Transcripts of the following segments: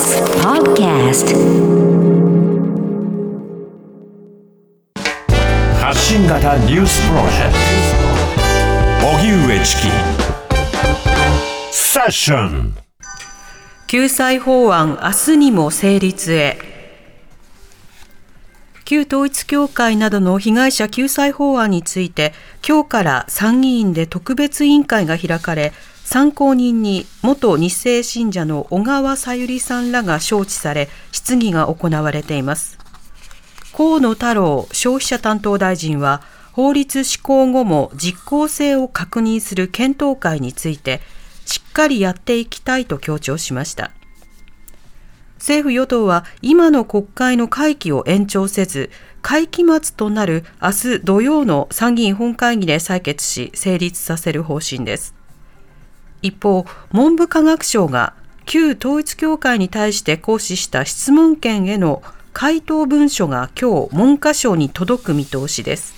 TBS Podcast 発信型ニュースプロジェクト。荻上チキ。セッション。救済法案明日にも成立へ。旧統一教会などの被害者救済法案について今日から参議院で特別委員会が開かれ参考人に元日清信者の小川さゆりさんらが招致され質疑が行われています。河野太郎消費者担当大臣は法律施行後も実効性を確認する検討会についてしっかりやっていきたいと強調しました。政府与党は今の国会の会期を延長せず会期末となる明日土曜の参議院本会議で採決し成立させる方針です。一方文部科学省が旧統一教会に対して行使した質問権への回答文書が今日文科省に届く見通しです。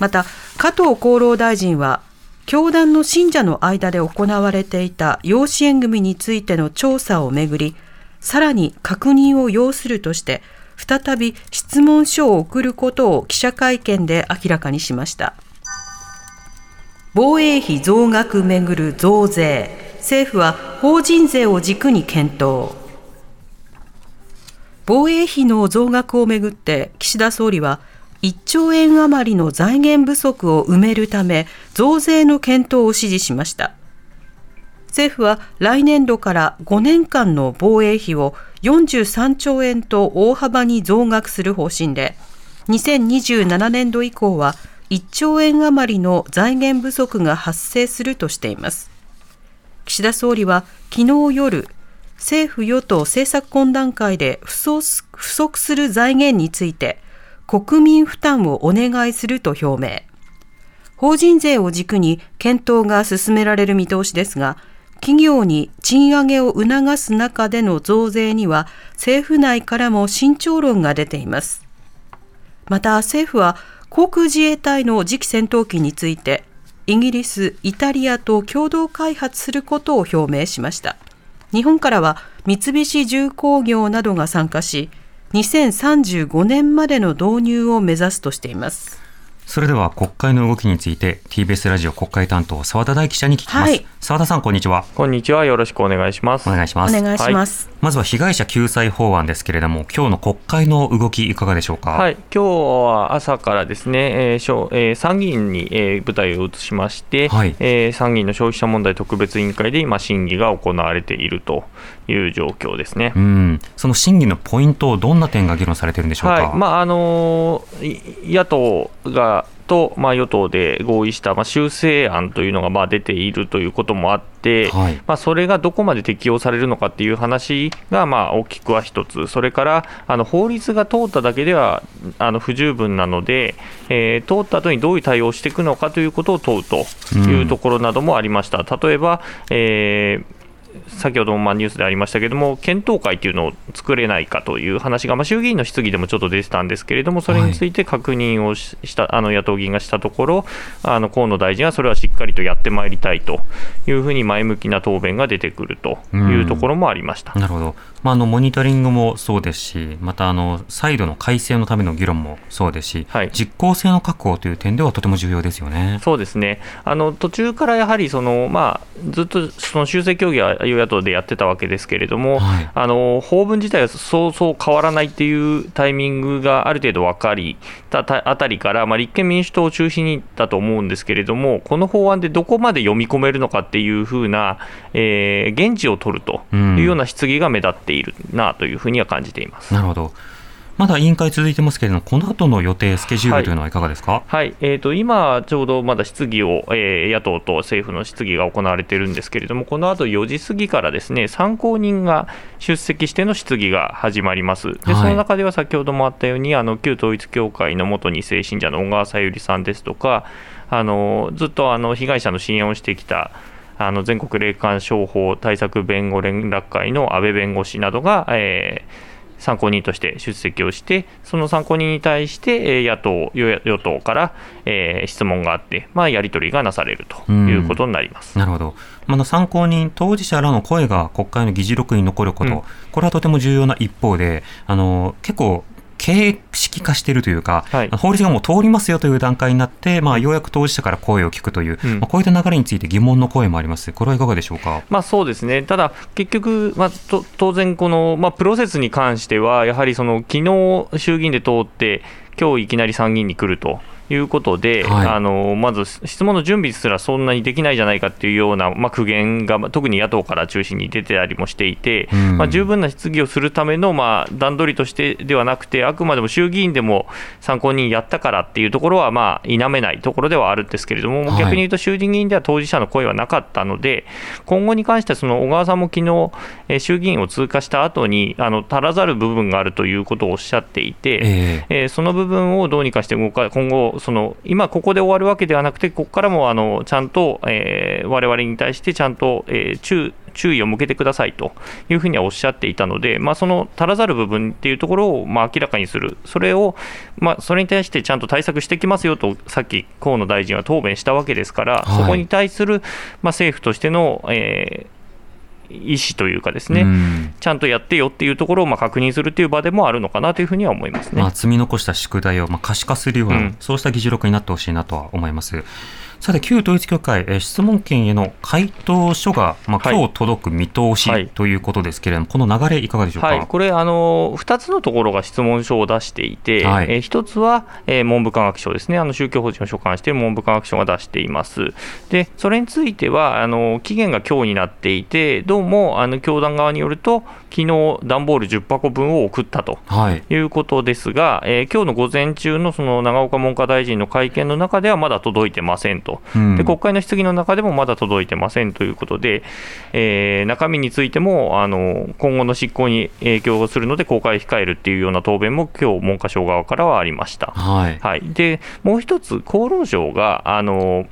また加藤厚労大臣は教団の信者の間で行われていた養子縁組についての調査をめぐりさらに確認を要するとして再び質問書を送ることを記者会見で明らかにしました。防衛費増額めぐる増税。政府は法人税を軸に検討。防衛費の増額をめぐって岸田総理は1兆円余りの財源不足を埋めるため増税の検討を指示しました。政府は来年度から5年間の防衛費を43兆円と大幅に増額する方針で2027年度以降は1兆円余りの財源不足が発生するとしています。岸田総理は昨日夜政府与党政策懇談会で不足する財源について国民負担をお願いすると表明。法人税を軸に検討が進められる見通しですが企業に賃上げを促す中での増税には政府内からも慎重論が出ています。また政府は航空自衛隊の次期戦闘機についてイギリス、イタリアと共同開発することを表明しました。日本からは三菱重工業などが参加し2035年までの導入を目指すとしています。それでは国会の動きについて TBS ラジオ国会担当澤田大記者に聞きます、はい。澤田さんこんにちは。こんにちは。よろしくお願いします。お願いします。お願いします、はい、まずは被害者救済法案ですけれども今日の国会の動きいかがでしょうか？はい。今日は朝からですね、えーえー、参議院に、えー、舞台を移しまして、はい、えー、参議院の消費者問題特別委員会で今審議が行われているという状況ですね。うん。その審議のポイントどんな点が議論されているんでしょうか、はい、まああの野党がと、まあ、与党で合意した、まあ、修正案というのがまあ出ているということもあって、はい、まあ、それがどこまで適用されるのかっていう話がまあ大きくは一つ、それからあの法律が通っただけではあの不十分なので、えー、通った後にどういう対応をしていくのかということを問うというところなどもありました。うん、例えば、えー先ほどもまニュースでありましたけれども、検討会というのを作れないかという話が、まあ、衆議院の質疑でもちょっと出てたんですけれども、それについて確認をした、はい、あの野党議員がしたところ、あの河野大臣はそれはしっかりとやってまいりたいというふうに前向きな答弁が出てくるというところもありました。なるほど。まあ、あのモニタリングもそうですし、またあの再度の改正のための議論もそうですし、はい、実効性の確保という点ではとても重要ですよね。そうですね。あの途中からやはりその、まあ、ずっとその修正協議は与野党でやってたわけですけれども、はい、あの法文自体はそうそう変わらないっていうタイミングがある程度分かりたあたりから、まあ、立憲民主党を中心にだと思うんですけれども、この法案でどこまで読み込めるのかっていうふうな、えー、現地を取るというような質疑が目立っているなというふうには感じています。なるほどまだ委員会続いてますけれども、この後の予定、スケジュールというのはいかがですか、はい、はい、えーと、今、ちょうどまだ質疑を、えー、野党と政府の質疑が行われているんですけれども、この後4時過ぎからですね参考人が出席しての質疑が始まります、でその中では先ほどもあったように、あの旧統一教会の元2世信者の小川さゆりさんですとか、あのずっとあの被害者の支援をしてきた。あの全国霊感商法対策弁護連絡会の安倍弁護士などが、えー参考人として出席をして、その参考人に対して、野党、与党から、えー、質問があって、まあ、やり取りがなされるということになります。なるほど。あの参考人、当事者らの声が国会の議事録に残ること、うん、これはとても重要な一方で、あの結構、形式化しているというか、はい、法律がもう通りますよという段階になって、まあ、ようやく当事者から声を聞くという、うん、まあ、こういった流れについて疑問の声もあります、これはいかがでしょうか、まあ、そうですね、ただ、結局、まあ、当然、この、まあ、プロセスに関しては、やはりその昨日衆議院で通って、今日いきなり参議院に来ると。いうことで、はい、あのまず質問の準備すらそんなにできないじゃないかっていうような、まあ、苦言が特に野党から中心に出てたりもしていて、うん、まあ、十分な質疑をするための、まあ、段取りとしてではなくて、あくまでも衆議院でも参考人やったからっていうところは、まあ、否めないところではあるんですけれども、はい、逆に言うと衆議院では当事者の声はなかったので、今後に関しては、その小川さんも昨日、え衆議院を通過した後にあに、足らざる部分があるということをおっしゃっていて、えー、えー、その部分をどうにかして動か、今後、その今ここで終わるわけではなくて、ここからもあのちゃんと、えー、我々に対してちゃんと、えー、注注意を向けてくださいというふうにはおっしゃっていたので、まあ、その足らざる部分っていうところをまあ明らかにする、それを、まあ、それに対してちゃんと対策してきますよと、さっき河野大臣は答弁したわけですから、はい、そこに対する、まあ、政府としての、えー意思というかですね、うん、ちゃんとやってよっていうところをまあ確認するっていう場でもあるのかなというふうには思いますね、まあ、積み残した宿題をまあ可視化するような、うん、そうした議事録になってほしいなとは思います。さて、旧統一教会、え質問権への回答書が、まあ、今日届く見通し、はい、ということですけれども、この流れ、いかがでしょうか、はい、これあの、2つのところが質問書を出していて、はい、え1つは、えー、文部科学省ですね、あの宗教法人を所管している文部科学省が出しています。で、それについては、あの期限が今日になっていて、どうもあの教団側によると、昨日段ボール10箱分を送ったとい。うことですが、はい、えー、今日の午前中のその長岡文科大臣の会見の中ではまだ届いてませんと、うん、で国会の質疑の中でもまだ届いてませんということで、えー、中身についてもあの今後の執行に影響するので公開控えるっていうような答弁も今日文科省側からはありました。はい、はい、でもう一つ厚労省があの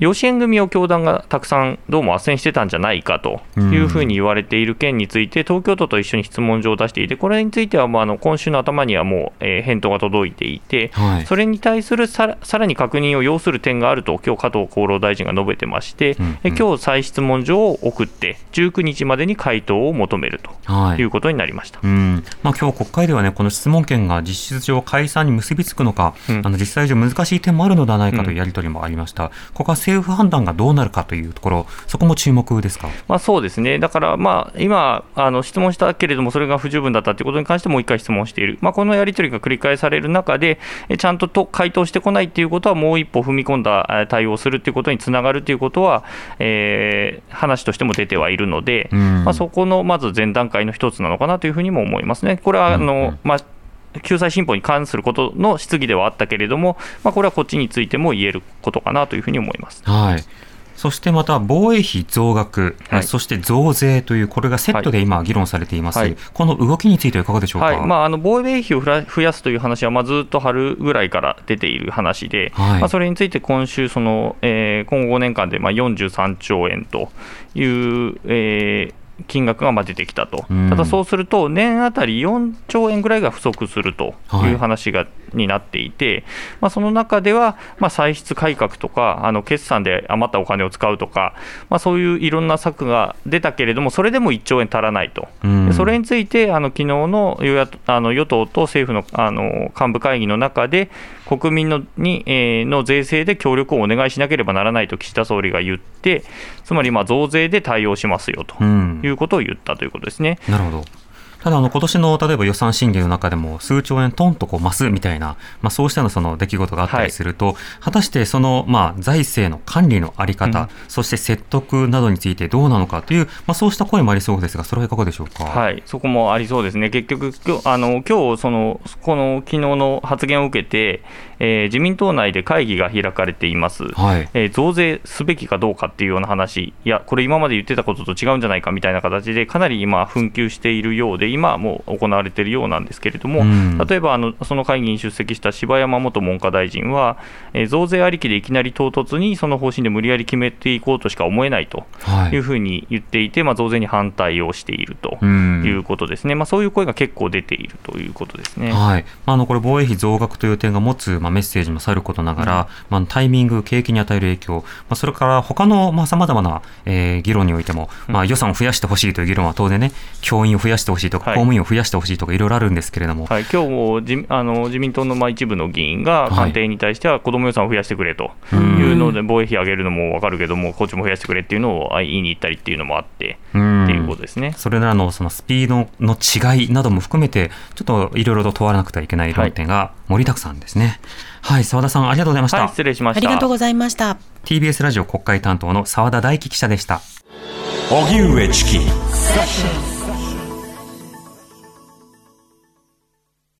養子縁組を教団がたくさんどうも斡旋してたんじゃないかというふうに言われている件について、東京都と一緒に質問状を出していて、これについてはまああの今週の頭にはもう、え返答が届いていて、はい、それに対するささらに確認を要する点があると、今日加藤厚労大臣が述べてまして、うんうん、今日再質問状を送って、19日までに回答を求めるとい。うことになりました、はい、うん。まあ今日国会ではね、この質問権が実質上解散に結びつくのか、うん、あの実際上難しい点もあるのではないかというやり取りもありました。うん、ここは政府判断がどうなるかというところ、そこも注目ですか、まあ、そうですね、だからまあ今あの質問したけれども、それが不十分だったということに関してもう一回質問している、まあ、このやり取りが繰り返される中で、ちゃんとと回答してこないということは、もう一歩踏み込んだ対応するということにつながるということは、えー、話としても出てはいるので、まあ、そこのまず前段階の一つなのかなというふうにも思いますね。これはあの、うんうん、まあ救済新法に関することの質疑ではあったけれども、まあ、これはこっちについても言えることかなというふうに思います。はい。そしてまた防衛費増額、はい、そして増税という、これがセットで今、議論されています、はい、この動きについてはいかがでしょうか、はい、まあ、あの防衛費を増やすという話は、まあ、ずっと春ぐらいから出ている話で、まあ、それについて今週、そのえー、今後5年間でまあ43兆円という、えー、金額がまあ出てきたと、ただそうすると、年あたり4兆円ぐらいが不足するという話が、はい、になっていて、まあ、その中では、まあ、歳出改革とか、あの決算で余ったお金を使うとか、まあ、そういういろんな策が出たけれども、それでも1兆円足らないと、それについて、あの昨日の与野あの与党と政府のあの幹部会議の中で、国民のに、えー、の税制で協力をお願いしなければならないと岸田総理が言って、つまりまあ増税で対応しますよということを言ったということですね。なるほどただ、あの、今年の例えば予算審議の中でも、数兆円トンとこう増すみたいな、まあ、そうしたのその出来事があったりすると、はい、果たしてその、まあ、財政の管理のあり方、うん、そして説得などについてどうなのかという、まあ、そうした声もありそうですが、それはいかがでしょうか？はい、そこもありそうですね。結局、今日、あの、今日、その、この昨日の発言を受けて、えー、自民党内で会議が開かれています、はい、えー、増税すべきかどうかっていうような話、いや、これ、今まで言ってたことと違うんじゃないかみたいな形で、かなり今、紛糾しているようで、今はもう行われているようなんですけれども、うん、例えばあのその会議に出席した柴山元文科大臣は、えー、増税ありきでいきなり唐突にその方針で無理やり決めていこうとしか思えないとい。うふうに言っていて、はい、まあ、増税に反対をしているということですね、まあ、そういう声が結構出ているということですね、はい、あのこれ、防衛費増額という点が持つ、まあ、メッセージもさることながら、うん、まあ、タイミング、景気に与える影響、まあ、それから他のさまざ、まな、えー、議論においても、まあ、予算を増やしてほしいという議論は当然ね、教員を増やしてほしいとか、公務員を増やしてほしいとか、いろいろあるんですけれども、はい、今日も自あの自民党のまあ一部の議員が、官邸に対しては子ども予算を増やしてくれというので、防衛費上げるのも分かるけども、こっちも増やしてくれっていうのを言いに行ったりっていうのもあって、っていうことですね。それらのそのスピードの違いなども含めて、ちょっといろいろと問わなくてはいけない論点が盛りだくさんですね。はい、澤、はい、田さん、ありがとうございました、はい、失礼しました。ありがとうございました。TBS ラジオ国会担当の澤田大樹記者でした。荻上チキ。